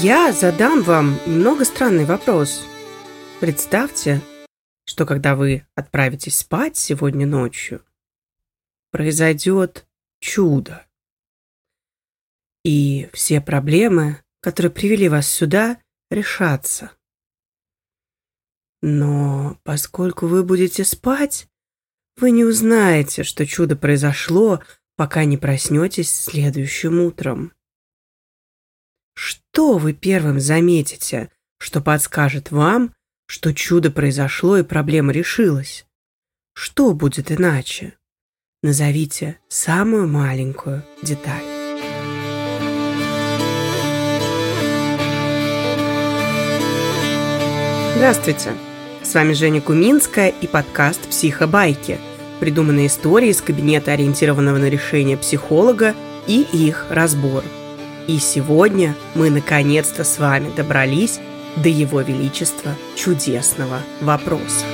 Я задам вам немного странный вопрос. Представьте, что когда вы отправитесь спать сегодня ночью, произойдет чудо. И все проблемы, которые привели вас сюда, решатся. Но поскольку вы будете спать, вы не узнаете, что чудо произошло, пока не проснетесь следующим утром. Что вы первым заметите, что подскажет вам, что чудо произошло и проблема решилась? Что будет иначе? Назовите самую маленькую деталь. Здравствуйте! С вами Женя Куминская и подкаст «Психобайки», придуманные истории из кабинета ориентированного на решение психолога и их разбор – и сегодня мы наконец-то с вами добрались до Его Величества чудесного вопроса.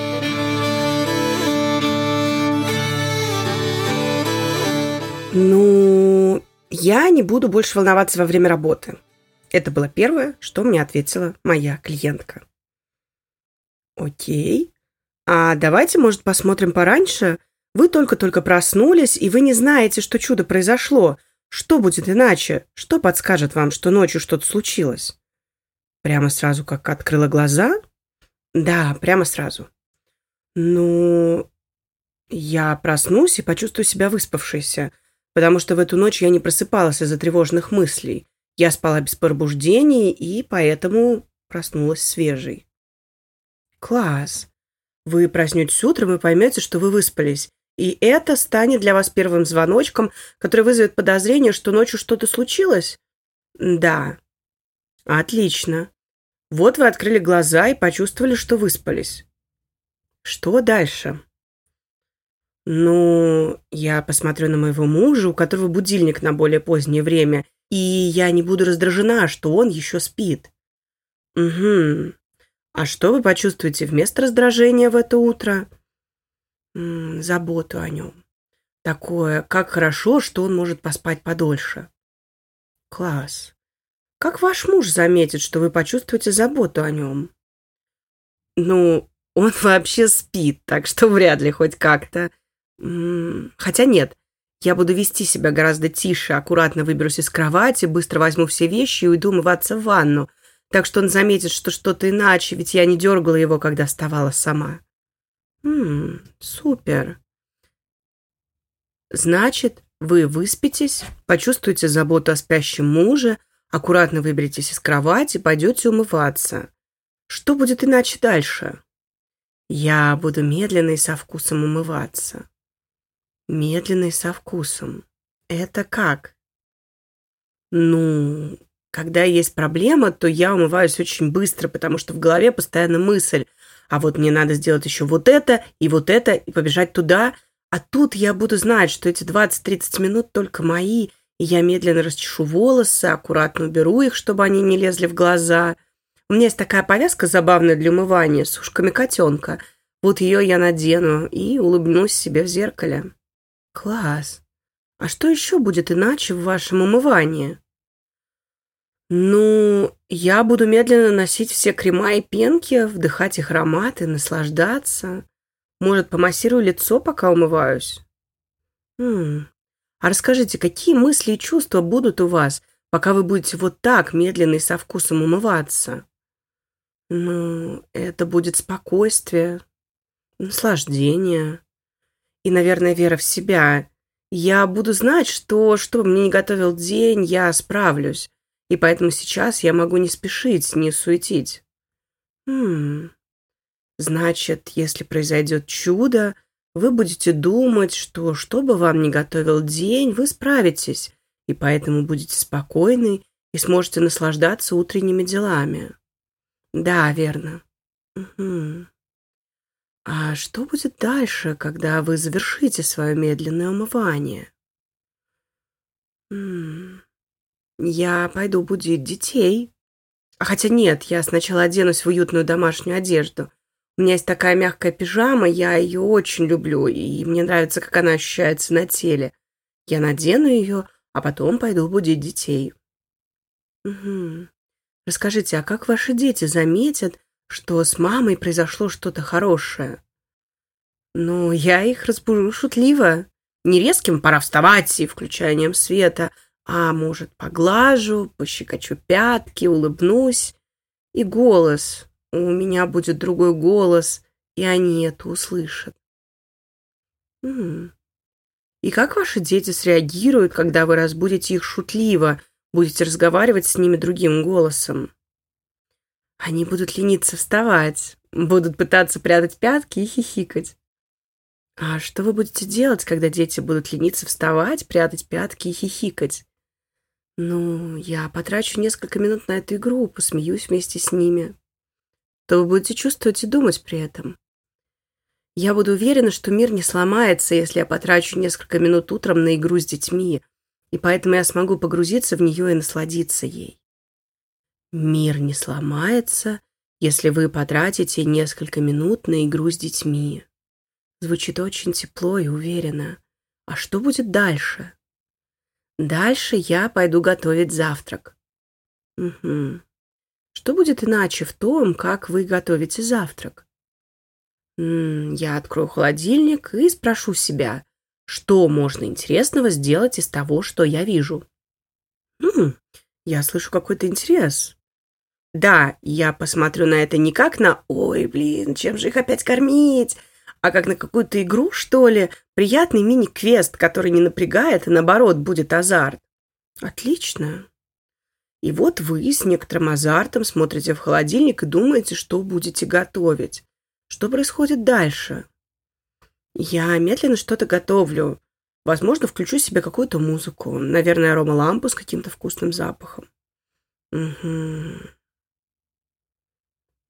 Ну, я не буду больше волноваться во время работы. Это было первое, что мне ответила моя клиентка. Окей. А давайте, может, посмотрим пораньше? Вы только-только проснулись, и вы не знаете, что чудо произошло – что будет иначе? Что подскажет вам, что ночью что-то случилось? Прямо сразу, как открыла глаза? Да, прямо сразу. Ну, я проснусь и почувствую себя выспавшейся, потому что в эту ночь я не просыпалась из-за тревожных мыслей. Я спала без пробуждений и поэтому проснулась свежей. Класс. Вы проснетесь утром и поймете, что вы выспались, и это станет для вас первым звоночком, который вызовет подозрение, что ночью что-то случилось? Да. Отлично. Вот вы открыли глаза и почувствовали, что выспались. Что дальше? Ну, я посмотрю на моего мужа, у которого будильник на более позднее время, и я не буду раздражена, что он еще спит. Угу. А что вы почувствуете вместо раздражения в это утро? м, заботу о нем. Такое, как хорошо, что он может поспать подольше. Класс. Как ваш муж заметит, что вы почувствуете заботу о нем? Ну, он вообще спит, так что вряд ли хоть как-то. Хотя нет, я буду вести себя гораздо тише, аккуратно выберусь из кровати, быстро возьму все вещи и уйду умываться в ванну, так что он заметит, что что-то иначе, ведь я не дергала его, когда вставала сама. Ммм, супер. Значит, вы выспитесь, почувствуете заботу о спящем муже, аккуратно выберетесь из кровати, пойдете умываться. Что будет иначе дальше? Я буду медленно и со вкусом умываться. Медленно и со вкусом. Это как? Ну, когда есть проблема, то я умываюсь очень быстро, потому что в голове постоянно мысль – а вот мне надо сделать еще вот это и вот это, и побежать туда. А тут я буду знать, что эти 20-30 минут только мои, и я медленно расчешу волосы, аккуратно уберу их, чтобы они не лезли в глаза. У меня есть такая повязка забавная для умывания с ушками котенка. Вот ее я надену и улыбнусь себе в зеркале. Класс. А что еще будет иначе в вашем умывании? Ну, я буду медленно носить все крема и пенки, вдыхать их ароматы, наслаждаться. Может, помассирую лицо, пока умываюсь? Хм. А расскажите, какие мысли и чувства будут у вас, пока вы будете вот так медленно и со вкусом умываться? Ну, это будет спокойствие, наслаждение и, наверное, вера в себя. Я буду знать, что, что бы мне не готовил день, я справлюсь и поэтому сейчас я могу не спешить, не суетить. Хм. Значит, если произойдет чудо, вы будете думать, что что бы вам ни готовил день, вы справитесь, и поэтому будете спокойны и сможете наслаждаться утренними делами. Да, верно. Угу. А что будет дальше, когда вы завершите свое медленное умывание? Я пойду будить детей. А хотя нет, я сначала оденусь в уютную домашнюю одежду. У меня есть такая мягкая пижама, я ее очень люблю, и мне нравится, как она ощущается на теле. Я надену ее, а потом пойду будить детей. Угу. Расскажите, а как ваши дети заметят, что с мамой произошло что-то хорошее? Ну, я их разбужу шутливо. Не резким «пора вставать» и включанием света, а, может, поглажу, пощекочу пятки, улыбнусь. И голос. У меня будет другой голос, и они это услышат. М -м. И как ваши дети среагируют, когда вы разбудите их шутливо, будете разговаривать с ними другим голосом? Они будут лениться вставать, будут пытаться прятать пятки и хихикать. А что вы будете делать, когда дети будут лениться вставать, прятать пятки и хихикать? Ну, я потрачу несколько минут на эту игру, посмеюсь вместе с ними. То вы будете чувствовать и думать при этом. Я буду уверена, что мир не сломается, если я потрачу несколько минут утром на игру с детьми, и поэтому я смогу погрузиться в нее и насладиться ей. Мир не сломается, если вы потратите несколько минут на игру с детьми. Звучит очень тепло и уверенно. А что будет дальше? Дальше я пойду готовить завтрак. Угу. Что будет иначе в том, как вы готовите завтрак? М -м, я открою холодильник и спрошу себя, что можно интересного сделать из того, что я вижу. М я слышу какой-то интерес. Да, я посмотрю на это не как на «Ой, блин, чем же их опять кормить?» а как на какую-то игру, что ли, приятный мини-квест, который не напрягает, и наоборот будет азарт. Отлично. И вот вы с некоторым азартом смотрите в холодильник и думаете, что будете готовить. Что происходит дальше? Я медленно что-то готовлю. Возможно, включу себе какую-то музыку. Наверное, аромалампу с каким-то вкусным запахом. Угу.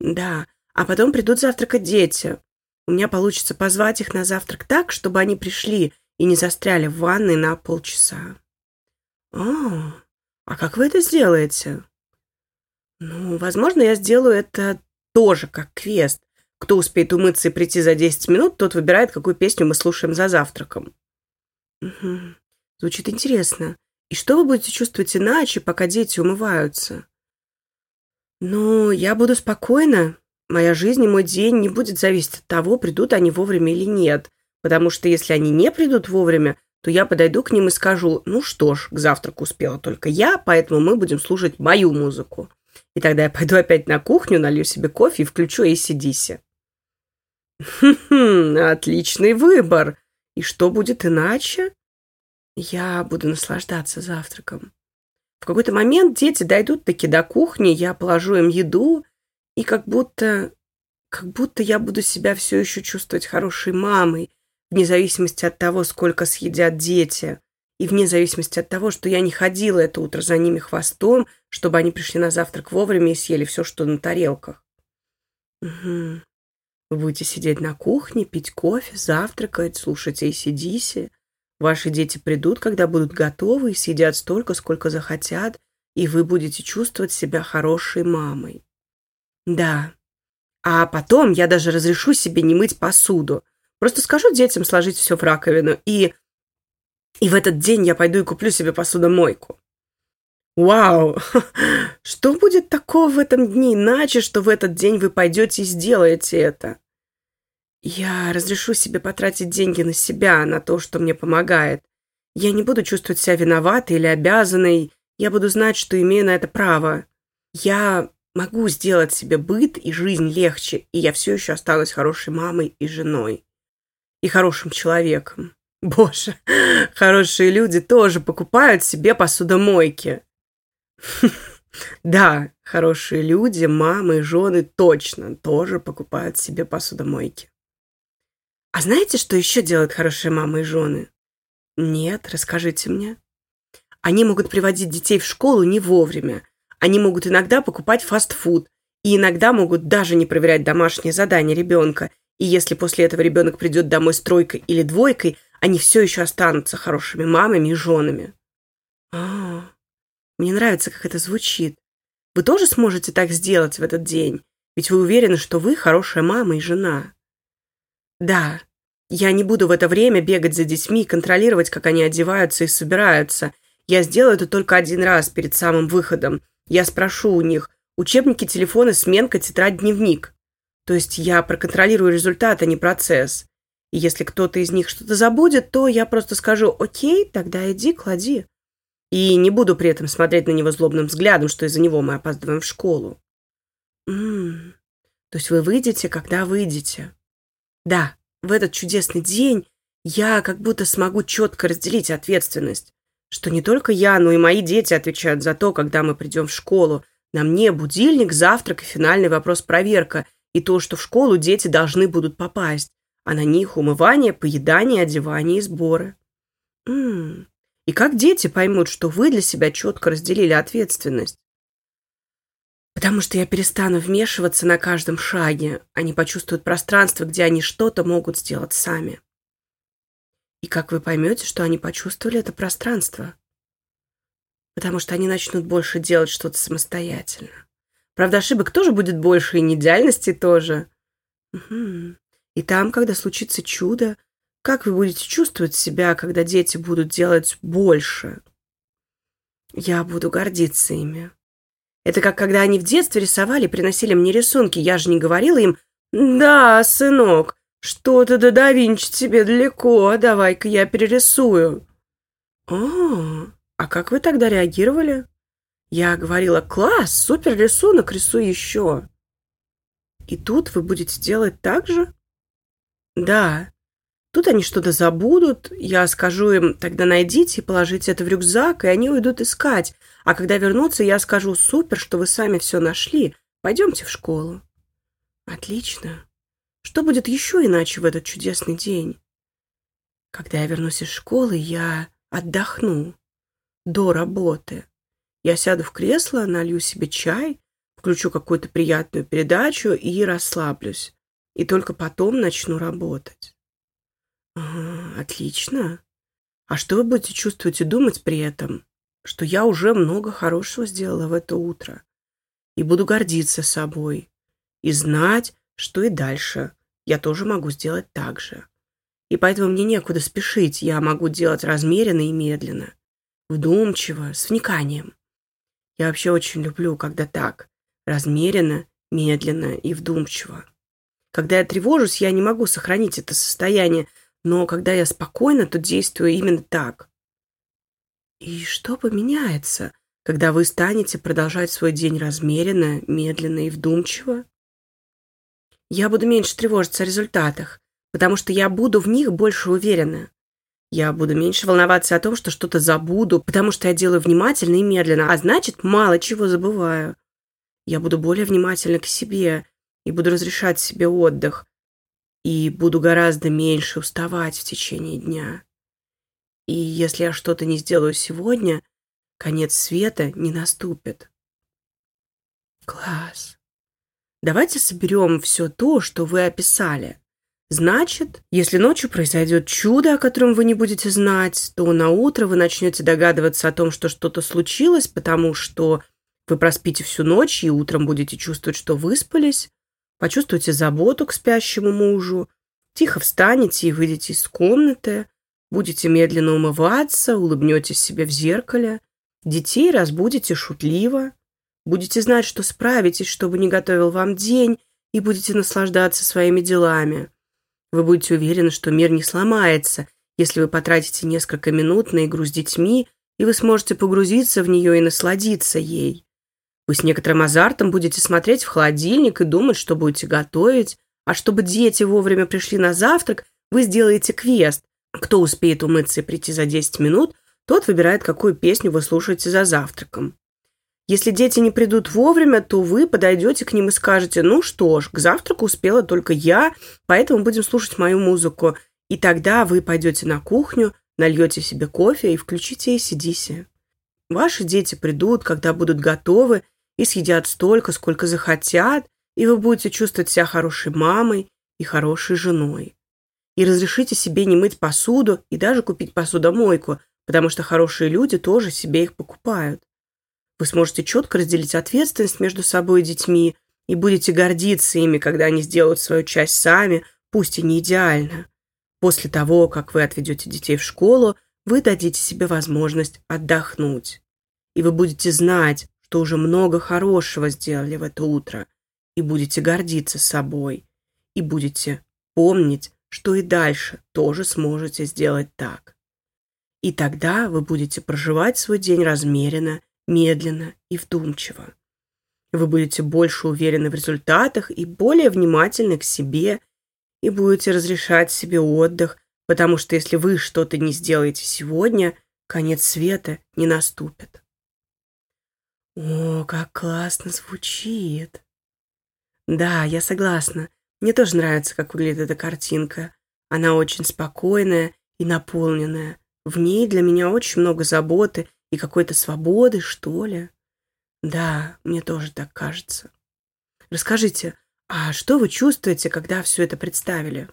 Да, а потом придут завтракать дети. У меня получится позвать их на завтрак так, чтобы они пришли и не застряли в ванной на полчаса. А, а как вы это сделаете? Ну, возможно, я сделаю это тоже как квест. Кто успеет умыться и прийти за 10 минут, тот выбирает, какую песню мы слушаем за завтраком. Угу. Звучит интересно. И что вы будете чувствовать иначе, пока дети умываются? Ну, я буду спокойна, Моя жизнь и мой день не будет зависеть от того, придут они вовремя или нет. Потому что если они не придут вовремя, то я подойду к ним и скажу, ну что ж, к завтраку успела только я, поэтому мы будем слушать мою музыку. И тогда я пойду опять на кухню, налью себе кофе и включу ACDC. Хм, отличный выбор. И что будет иначе? Я буду наслаждаться завтраком. В какой-то момент дети дойдут таки до кухни, я положу им еду, и как будто... Как будто я буду себя все еще чувствовать хорошей мамой, вне зависимости от того, сколько съедят дети, и вне зависимости от того, что я не ходила это утро за ними хвостом, чтобы они пришли на завтрак вовремя и съели все, что на тарелках. Угу. Вы будете сидеть на кухне, пить кофе, завтракать, слушать ACDC. Ваши дети придут, когда будут готовы, и съедят столько, сколько захотят, и вы будете чувствовать себя хорошей мамой. Да. А потом я даже разрешу себе не мыть посуду. Просто скажу детям сложить все в раковину, и... И в этот день я пойду и куплю себе посудомойку. Вау! Что будет такого в этом дне иначе, что в этот день вы пойдете и сделаете это? Я разрешу себе потратить деньги на себя, на то, что мне помогает. Я не буду чувствовать себя виноватой или обязанной. Я буду знать, что имею на это право. Я могу сделать себе быт и жизнь легче, и я все еще останусь хорошей мамой и женой. И хорошим человеком. Боже, хорошие люди тоже покупают себе посудомойки. Да, хорошие люди, мамы и жены точно тоже покупают себе посудомойки. А знаете, что еще делают хорошие мамы и жены? Нет, расскажите мне. Они могут приводить детей в школу не вовремя, они могут иногда покупать фастфуд, и иногда могут даже не проверять домашние задания ребенка. И если после этого ребенок придет домой с тройкой или двойкой, они все еще останутся хорошими мамами и женами. А, мне нравится, как это звучит. Вы тоже сможете так сделать в этот день? Ведь вы уверены, что вы хорошая мама и жена. Да, я не буду в это время бегать за детьми и контролировать, как они одеваются и собираются. Я сделаю это только один раз перед самым выходом. Я спрошу у них учебники, телефоны, сменка, тетрадь, дневник. То есть я проконтролирую результат, а не процесс. И если кто-то из них что-то забудет, то я просто скажу «Окей, тогда иди, клади». И не буду при этом смотреть на него злобным взглядом, что из-за него мы опаздываем в школу. М то есть вы выйдете, когда выйдете. Да, в этот чудесный день я как будто смогу четко разделить ответственность, что не только я, но и мои дети отвечают за то, когда мы придем в школу. На мне будильник, завтрак и финальный вопрос-проверка, и то, что в школу дети должны будут попасть, а на них умывание, поедание, одевание и сборы. -м -м. И как дети поймут, что вы для себя четко разделили ответственность? Потому что я перестану вмешиваться на каждом шаге. Они почувствуют пространство, где они что-то могут сделать сами. И как вы поймете, что они почувствовали это пространство? Потому что они начнут больше делать что-то самостоятельно. Правда, ошибок тоже будет больше, и неидеальности тоже. Угу. И там, когда случится чудо, как вы будете чувствовать себя, когда дети будут делать больше? Я буду гордиться ими. Это как когда они в детстве рисовали, приносили мне рисунки. Я же не говорила им «Да, сынок, что-то до да Винчи тебе далеко, давай-ка я перерисую». «О, а как вы тогда реагировали?» Я говорила «Класс, супер рисунок, рисуй еще». И тут вы будете делать так же? Да. Тут они что-то забудут, я скажу им «Тогда найдите и положите это в рюкзак», и они уйдут искать. А когда вернутся, я скажу «Супер, что вы сами все нашли. Пойдемте в школу». Отлично. Что будет еще иначе в этот чудесный день? Когда я вернусь из школы, я отдохну. До работы. Я сяду в кресло, налью себе чай, включу какую-то приятную передачу и расслаблюсь. И только потом начну работать. Отлично. А что вы будете чувствовать и думать при этом? что я уже много хорошего сделала в это утро. И буду гордиться собой. И знать, что и дальше я тоже могу сделать так же. И поэтому мне некуда спешить, я могу делать размеренно и медленно. Вдумчиво, с вниканием. Я вообще очень люблю, когда так. Размеренно, медленно и вдумчиво. Когда я тревожусь, я не могу сохранить это состояние, но когда я спокойна, то действую именно так. И что поменяется, когда вы станете продолжать свой день размеренно, медленно и вдумчиво? Я буду меньше тревожиться о результатах, потому что я буду в них больше уверена. Я буду меньше волноваться о том, что что-то забуду, потому что я делаю внимательно и медленно, а значит, мало чего забываю. Я буду более внимательна к себе и буду разрешать себе отдых, и буду гораздо меньше уставать в течение дня. И если я что-то не сделаю сегодня, конец света не наступит. Класс. Давайте соберем все то, что вы описали. Значит, если ночью произойдет чудо, о котором вы не будете знать, то на утро вы начнете догадываться о том, что что-то случилось, потому что вы проспите всю ночь и утром будете чувствовать, что выспались, почувствуете заботу к спящему мужу, тихо встанете и выйдете из комнаты, Будете медленно умываться, улыбнетесь себе в зеркале, детей разбудите шутливо, будете знать, что справитесь, чтобы не готовил вам день, и будете наслаждаться своими делами. Вы будете уверены, что мир не сломается, если вы потратите несколько минут на игру с детьми, и вы сможете погрузиться в нее и насладиться ей. Вы с некоторым азартом будете смотреть в холодильник и думать, что будете готовить, а чтобы дети вовремя пришли на завтрак, вы сделаете квест, кто успеет умыться и прийти за 10 минут, тот выбирает, какую песню вы слушаете за завтраком. Если дети не придут вовремя, то вы подойдете к ним и скажете, ну что ж, к завтраку успела только я, поэтому будем слушать мою музыку. И тогда вы пойдете на кухню, нальете себе кофе и включите ACDC. Ваши дети придут, когда будут готовы, и съедят столько, сколько захотят, и вы будете чувствовать себя хорошей мамой и хорошей женой и разрешите себе не мыть посуду и даже купить посудомойку, потому что хорошие люди тоже себе их покупают. Вы сможете четко разделить ответственность между собой и детьми и будете гордиться ими, когда они сделают свою часть сами, пусть и не идеально. После того, как вы отведете детей в школу, вы дадите себе возможность отдохнуть. И вы будете знать, что уже много хорошего сделали в это утро, и будете гордиться собой, и будете помнить, что и дальше тоже сможете сделать так. И тогда вы будете проживать свой день размеренно, медленно и вдумчиво. Вы будете больше уверены в результатах и более внимательны к себе, и будете разрешать себе отдых, потому что если вы что-то не сделаете сегодня, конец света не наступит. О, как классно звучит. Да, я согласна. Мне тоже нравится, как выглядит эта картинка. Она очень спокойная и наполненная. В ней для меня очень много заботы и какой-то свободы, что ли. Да, мне тоже так кажется. Расскажите, а что вы чувствуете, когда все это представили?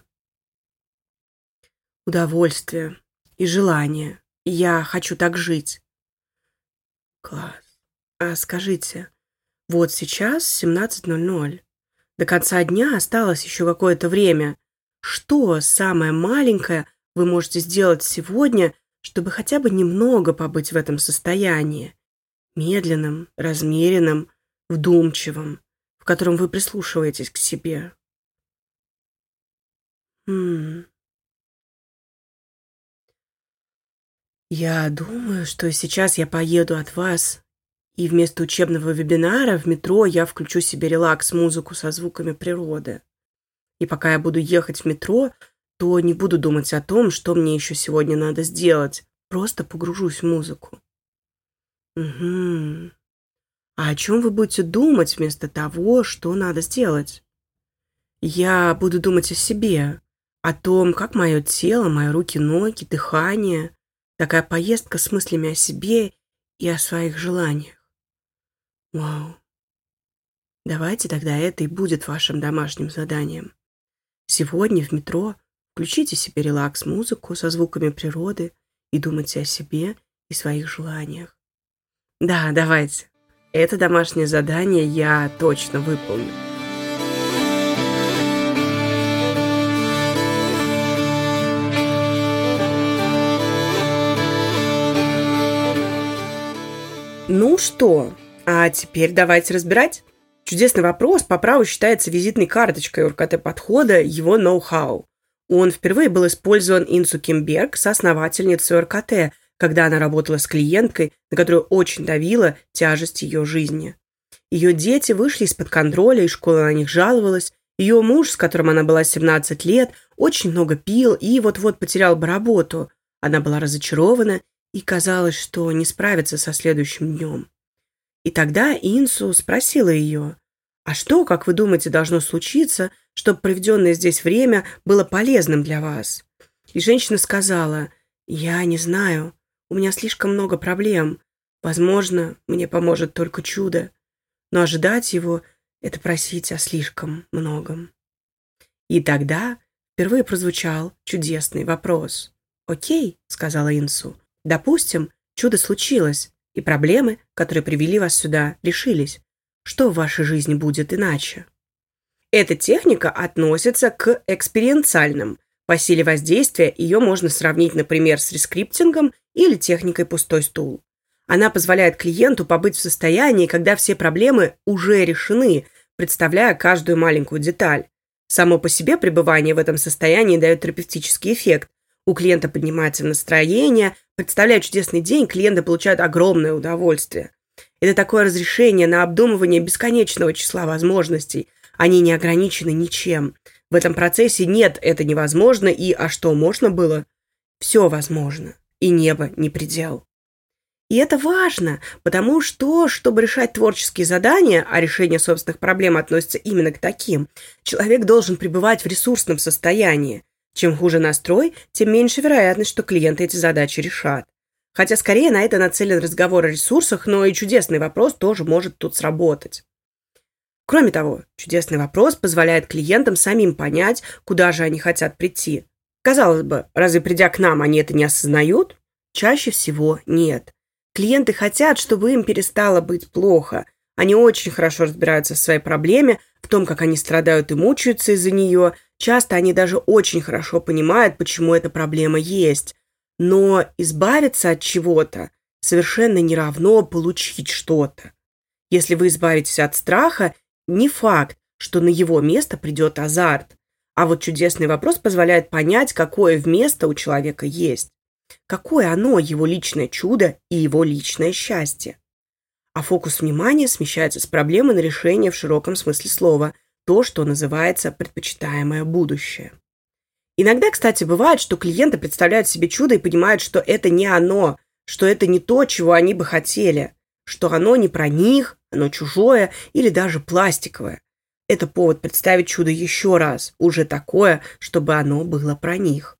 Удовольствие и желание. Я хочу так жить. Класс. А скажите, вот сейчас 17.00. До конца дня осталось еще какое-то время. Что самое маленькое вы можете сделать сегодня, чтобы хотя бы немного побыть в этом состоянии? Медленным, размеренным, вдумчивым, в котором вы прислушиваетесь к себе. Хм. Я думаю, что сейчас я поеду от вас, и вместо учебного вебинара в метро я включу себе релакс-музыку со звуками природы. И пока я буду ехать в метро, то не буду думать о том, что мне еще сегодня надо сделать. Просто погружусь в музыку. Угу. А о чем вы будете думать вместо того, что надо сделать? Я буду думать о себе, о том, как мое тело, мои руки, ноги, дыхание Такая поездка с мыслями о себе и о своих желаниях. Вау. Давайте тогда это и будет вашим домашним заданием. Сегодня в метро включите себе релакс-музыку со звуками природы и думайте о себе и своих желаниях. Да, давайте. Это домашнее задание я точно выполню. Ну что, а теперь давайте разбирать. Чудесный вопрос по праву считается визитной карточкой РКТ-подхода его ноу-хау. Он впервые был использован Инсу Кимберг, соосновательницей РКТ, когда она работала с клиенткой, на которую очень давила тяжесть ее жизни. Ее дети вышли из-под контроля, и школа на них жаловалась. Ее муж, с которым она была 17 лет, очень много пил и вот-вот потерял бы работу. Она была разочарована и казалось, что не справится со следующим днем. И тогда Инсу спросила ее, «А что, как вы думаете, должно случиться, чтобы проведенное здесь время было полезным для вас?» И женщина сказала, «Я не знаю, у меня слишком много проблем. Возможно, мне поможет только чудо, но ожидать его – это просить о слишком многом». И тогда впервые прозвучал чудесный вопрос. «Окей», – сказала Инсу, Допустим, чудо случилось, и проблемы, которые привели вас сюда, решились. Что в вашей жизни будет иначе? Эта техника относится к экспериенциальным. По силе воздействия ее можно сравнить, например, с рескриптингом или техникой «пустой стул». Она позволяет клиенту побыть в состоянии, когда все проблемы уже решены, представляя каждую маленькую деталь. Само по себе пребывание в этом состоянии дает терапевтический эффект, у клиента поднимается настроение, представляя чудесный день, клиенты получают огромное удовольствие. Это такое разрешение на обдумывание бесконечного числа возможностей. Они не ограничены ничем. В этом процессе нет «это невозможно» и «а что, можно было?» Все возможно. И небо не предел. И это важно, потому что, чтобы решать творческие задания, а решение собственных проблем относится именно к таким, человек должен пребывать в ресурсном состоянии. Чем хуже настрой, тем меньше вероятность, что клиенты эти задачи решат. Хотя скорее на это нацелен разговор о ресурсах, но и чудесный вопрос тоже может тут сработать. Кроме того, чудесный вопрос позволяет клиентам самим понять, куда же они хотят прийти. Казалось бы, разве придя к нам, они это не осознают? Чаще всего нет. Клиенты хотят, чтобы им перестало быть плохо. Они очень хорошо разбираются в своей проблеме, в том, как они страдают и мучаются из-за нее. Часто они даже очень хорошо понимают, почему эта проблема есть. Но избавиться от чего-то совершенно не равно получить что-то. Если вы избавитесь от страха, не факт, что на его место придет азарт. А вот чудесный вопрос позволяет понять, какое вместо у человека есть. Какое оно, его личное чудо и его личное счастье. А фокус внимания смещается с проблемы на решение в широком смысле слова, то, что называется предпочитаемое будущее. Иногда, кстати, бывает, что клиенты представляют себе чудо и понимают, что это не оно, что это не то, чего они бы хотели, что оно не про них, оно чужое или даже пластиковое. Это повод представить чудо еще раз, уже такое, чтобы оно было про них.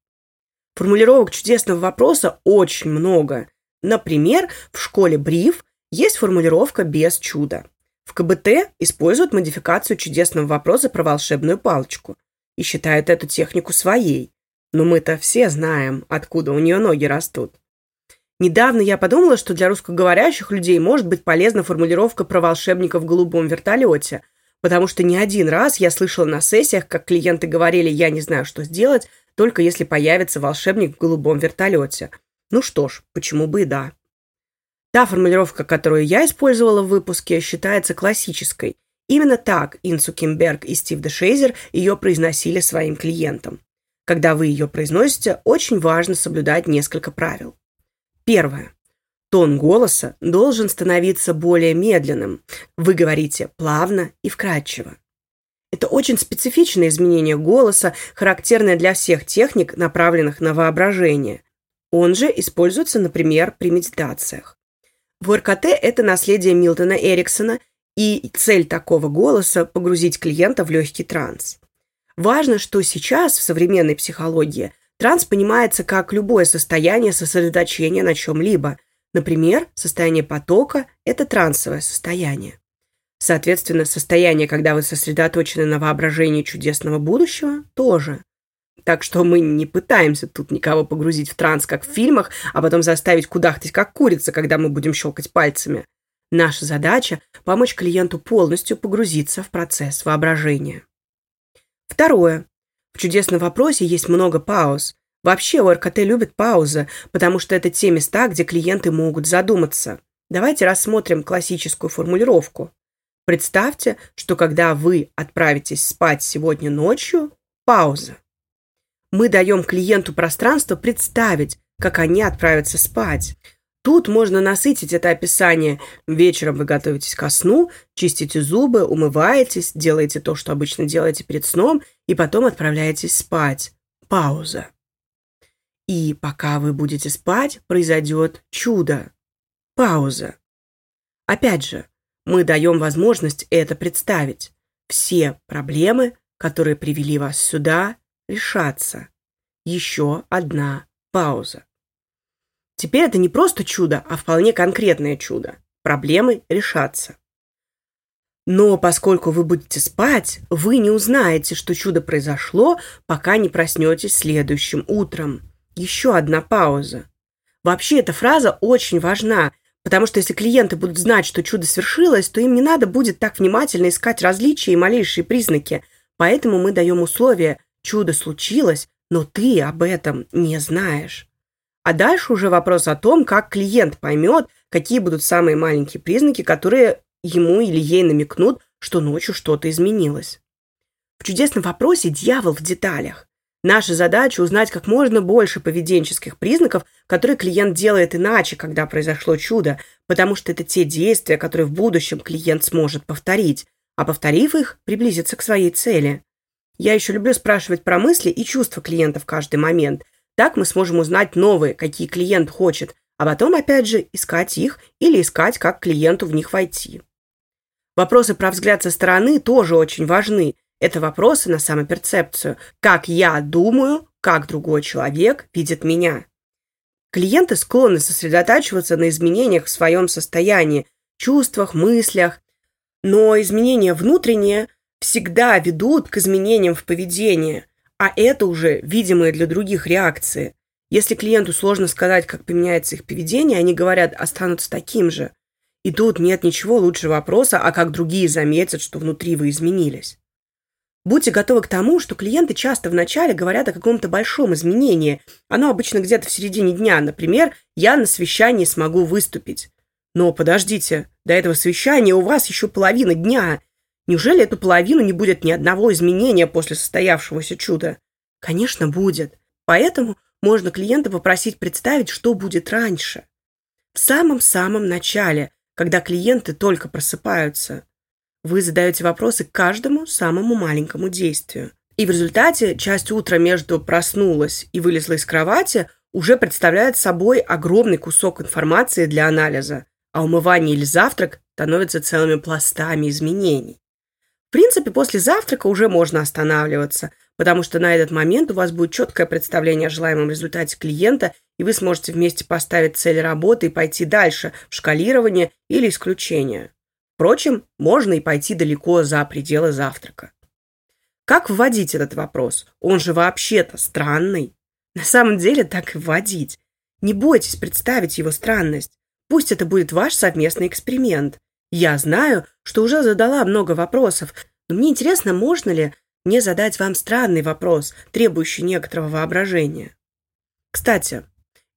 Формулировок чудесного вопроса очень много. Например, в школе Бриф есть формулировка «без чуда». В КБТ используют модификацию чудесного вопроса про волшебную палочку и считают эту технику своей. Но мы-то все знаем, откуда у нее ноги растут. Недавно я подумала, что для русскоговорящих людей может быть полезна формулировка про волшебника в голубом вертолете, потому что не один раз я слышала на сессиях, как клиенты говорили «я не знаю, что сделать», только если появится волшебник в голубом вертолете. Ну что ж, почему бы и да. Та формулировка, которую я использовала в выпуске, считается классической. Именно так Инсу Кимберг и Стив Дешейзер ее произносили своим клиентам. Когда вы ее произносите, очень важно соблюдать несколько правил. Первое. Тон голоса должен становиться более медленным. Вы говорите плавно и вкрадчиво. Это очень специфичное изменение голоса, характерное для всех техник, направленных на воображение. Он же используется, например, при медитациях. В РКТ это наследие Милтона Эриксона, и цель такого голоса – погрузить клиента в легкий транс. Важно, что сейчас в современной психологии транс понимается как любое состояние сосредоточения на чем-либо. Например, состояние потока – это трансовое состояние. Соответственно, состояние, когда вы сосредоточены на воображении чудесного будущего, тоже. Так что мы не пытаемся тут никого погрузить в транс, как в фильмах, а потом заставить кудахтать, как курица, когда мы будем щелкать пальцами. Наша задача – помочь клиенту полностью погрузиться в процесс воображения. Второе. В чудесном вопросе есть много пауз. Вообще у РКТ любят паузы, потому что это те места, где клиенты могут задуматься. Давайте рассмотрим классическую формулировку. Представьте, что когда вы отправитесь спать сегодня ночью, пауза. Мы даем клиенту пространство представить, как они отправятся спать. Тут можно насытить это описание. Вечером вы готовитесь ко сну, чистите зубы, умываетесь, делаете то, что обычно делаете перед сном, и потом отправляетесь спать. Пауза. И пока вы будете спать, произойдет чудо. Пауза. Опять же, мы даем возможность это представить. Все проблемы, которые привели вас сюда, решатся. Еще одна пауза. Теперь это не просто чудо, а вполне конкретное чудо. Проблемы решатся. Но поскольку вы будете спать, вы не узнаете, что чудо произошло, пока не проснетесь следующим утром. Еще одна пауза. Вообще эта фраза очень важна, Потому что если клиенты будут знать, что чудо свершилось, то им не надо будет так внимательно искать различия и малейшие признаки. Поэтому мы даем условие «чудо случилось, но ты об этом не знаешь». А дальше уже вопрос о том, как клиент поймет, какие будут самые маленькие признаки, которые ему или ей намекнут, что ночью что-то изменилось. В чудесном вопросе дьявол в деталях. Наша задача узнать как можно больше поведенческих признаков, которые клиент делает иначе, когда произошло чудо, потому что это те действия, которые в будущем клиент сможет повторить, а повторив их, приблизиться к своей цели. Я еще люблю спрашивать про мысли и чувства клиента в каждый момент. Так мы сможем узнать новые, какие клиент хочет, а потом, опять же, искать их или искать, как клиенту в них войти. Вопросы про взгляд со стороны тоже очень важны, это вопросы на самоперцепцию. Как я думаю, как другой человек видит меня. Клиенты склонны сосредотачиваться на изменениях в своем состоянии, чувствах, мыслях. Но изменения внутренние всегда ведут к изменениям в поведении, а это уже видимые для других реакции. Если клиенту сложно сказать, как поменяется их поведение, они говорят, останутся таким же. И тут нет ничего лучше вопроса, а как другие заметят, что внутри вы изменились. Будьте готовы к тому, что клиенты часто вначале говорят о каком-то большом изменении. Оно обычно где-то в середине дня. Например, я на совещании смогу выступить. Но подождите, до этого совещания у вас еще половина дня. Неужели эту половину не будет ни одного изменения после состоявшегося чуда? Конечно, будет. Поэтому можно клиента попросить представить, что будет раньше. В самом-самом начале, когда клиенты только просыпаются. Вы задаете вопросы каждому самому маленькому действию. И в результате часть утра между проснулась и вылезла из кровати уже представляет собой огромный кусок информации для анализа, а умывание или завтрак становятся целыми пластами изменений. В принципе, после завтрака уже можно останавливаться, потому что на этот момент у вас будет четкое представление о желаемом результате клиента, и вы сможете вместе поставить цель работы и пойти дальше в шкалирование или исключение. Впрочем, можно и пойти далеко за пределы завтрака. Как вводить этот вопрос? Он же вообще-то странный. На самом деле так и вводить. Не бойтесь представить его странность. Пусть это будет ваш совместный эксперимент. Я знаю, что уже задала много вопросов, но мне интересно, можно ли мне задать вам странный вопрос, требующий некоторого воображения. Кстати,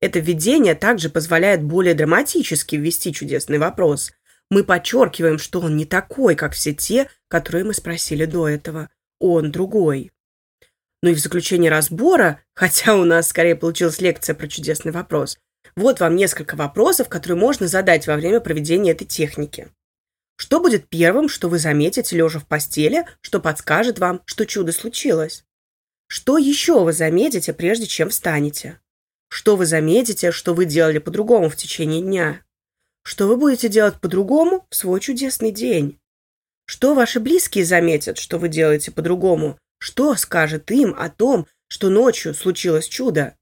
это введение также позволяет более драматически ввести чудесный вопрос. Мы подчеркиваем, что он не такой, как все те, которые мы спросили до этого. Он другой. Ну и в заключение разбора, хотя у нас скорее получилась лекция про чудесный вопрос, вот вам несколько вопросов, которые можно задать во время проведения этой техники. Что будет первым, что вы заметите, лежа в постели, что подскажет вам, что чудо случилось? Что еще вы заметите, прежде чем встанете? Что вы заметите, что вы делали по-другому в течение дня? Что вы будете делать по-другому в свой чудесный день? Что ваши близкие заметят, что вы делаете по-другому? Что скажет им о том, что ночью случилось чудо?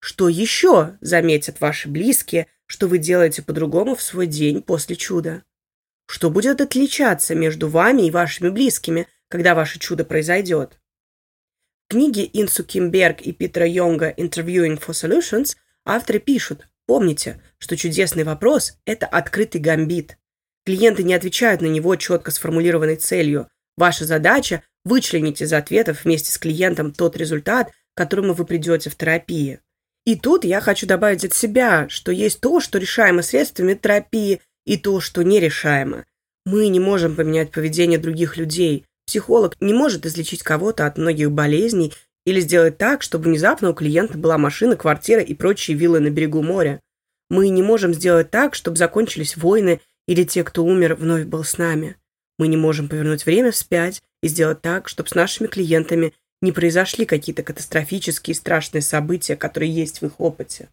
Что еще заметят ваши близкие, что вы делаете по-другому в свой день после чуда? Что будет отличаться между вами и вашими близкими, когда ваше чудо произойдет? В книге Инсу Кимберг и Питера Йонга «Interviewing for Solutions» авторы пишут, помните, что чудесный вопрос – это открытый гамбит. Клиенты не отвечают на него четко сформулированной целью. Ваша задача – вычленить из ответов вместе с клиентом тот результат, к которому вы придете в терапии. И тут я хочу добавить от себя, что есть то, что решаемо средствами терапии – и то, что нерешаемо. Мы не можем поменять поведение других людей. Психолог не может излечить кого-то от многих болезней или сделать так, чтобы внезапно у клиента была машина, квартира и прочие виллы на берегу моря. Мы не можем сделать так, чтобы закончились войны или те, кто умер, вновь был с нами. Мы не можем повернуть время вспять и сделать так, чтобы с нашими клиентами не произошли какие-то катастрофические и страшные события, которые есть в их опыте.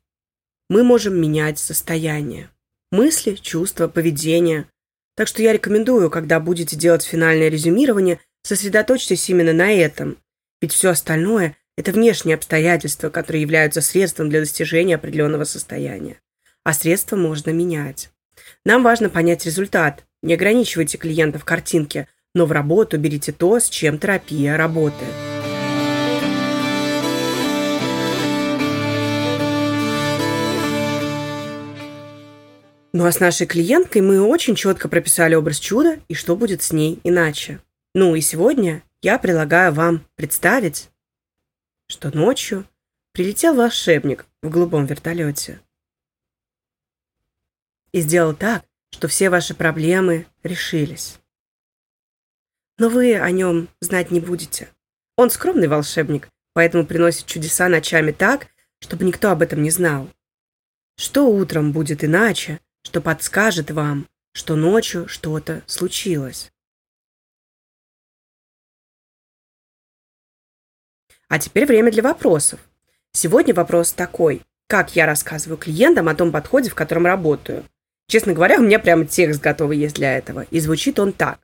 Мы можем менять состояние мысли, чувства, поведение. Так что я рекомендую, когда будете делать финальное резюмирование, сосредоточьтесь именно на этом. Ведь все остальное – это внешние обстоятельства, которые являются средством для достижения определенного состояния. А средства можно менять. Нам важно понять результат. Не ограничивайте клиента в картинке, но в работу берите то, с чем терапия работает. Ну а с нашей клиенткой мы очень четко прописали образ чуда и что будет с ней иначе. Ну и сегодня я предлагаю вам представить, что ночью прилетел волшебник в голубом вертолете и сделал так, что все ваши проблемы решились. Но вы о нем знать не будете. Он скромный волшебник, поэтому приносит чудеса ночами так, чтобы никто об этом не знал. Что утром будет иначе, что подскажет вам, что ночью что-то случилось. А теперь время для вопросов. Сегодня вопрос такой. Как я рассказываю клиентам о том подходе, в котором работаю? Честно говоря, у меня прямо текст готовый есть для этого. И звучит он так.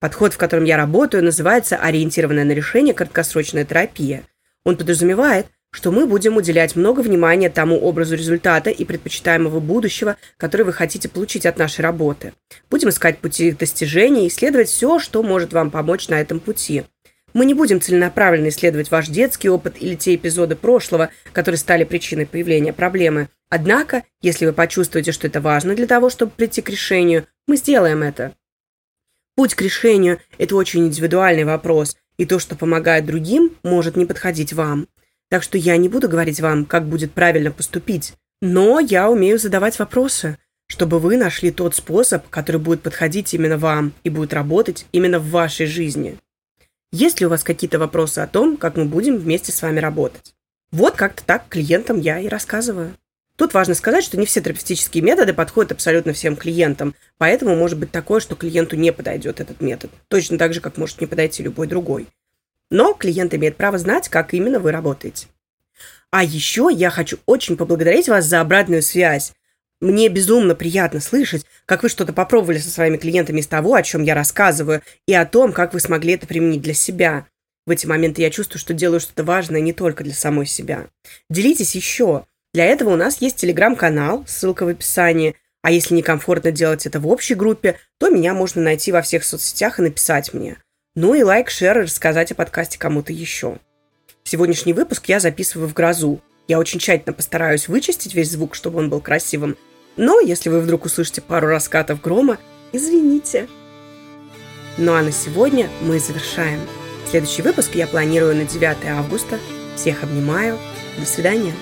Подход, в котором я работаю, называется ориентированная на решение краткосрочная терапия. Он подразумевает, что мы будем уделять много внимания тому образу результата и предпочитаемого будущего, который вы хотите получить от нашей работы. Будем искать пути их достижения и исследовать все, что может вам помочь на этом пути. Мы не будем целенаправленно исследовать ваш детский опыт или те эпизоды прошлого, которые стали причиной появления проблемы. Однако, если вы почувствуете, что это важно для того, чтобы прийти к решению, мы сделаем это. Путь к решению – это очень индивидуальный вопрос, и то, что помогает другим, может не подходить вам. Так что я не буду говорить вам, как будет правильно поступить, но я умею задавать вопросы, чтобы вы нашли тот способ, который будет подходить именно вам и будет работать именно в вашей жизни. Есть ли у вас какие-то вопросы о том, как мы будем вместе с вами работать? Вот как-то так клиентам я и рассказываю. Тут важно сказать, что не все терапевтические методы подходят абсолютно всем клиентам, поэтому может быть такое, что клиенту не подойдет этот метод, точно так же, как может не подойти любой другой. Но клиент имеет право знать, как именно вы работаете. А еще я хочу очень поблагодарить вас за обратную связь. Мне безумно приятно слышать, как вы что-то попробовали со своими клиентами из того, о чем я рассказываю, и о том, как вы смогли это применить для себя. В эти моменты я чувствую, что делаю что-то важное не только для самой себя. Делитесь еще. Для этого у нас есть телеграм-канал, ссылка в описании. А если некомфортно делать это в общей группе, то меня можно найти во всех соцсетях и написать мне. Ну и лайк, шер и рассказать о подкасте кому-то еще. Сегодняшний выпуск я записываю в грозу. Я очень тщательно постараюсь вычистить весь звук, чтобы он был красивым, но если вы вдруг услышите пару раскатов грома, извините. Ну а на сегодня мы завершаем. Следующий выпуск я планирую на 9 августа. Всех обнимаю. До свидания.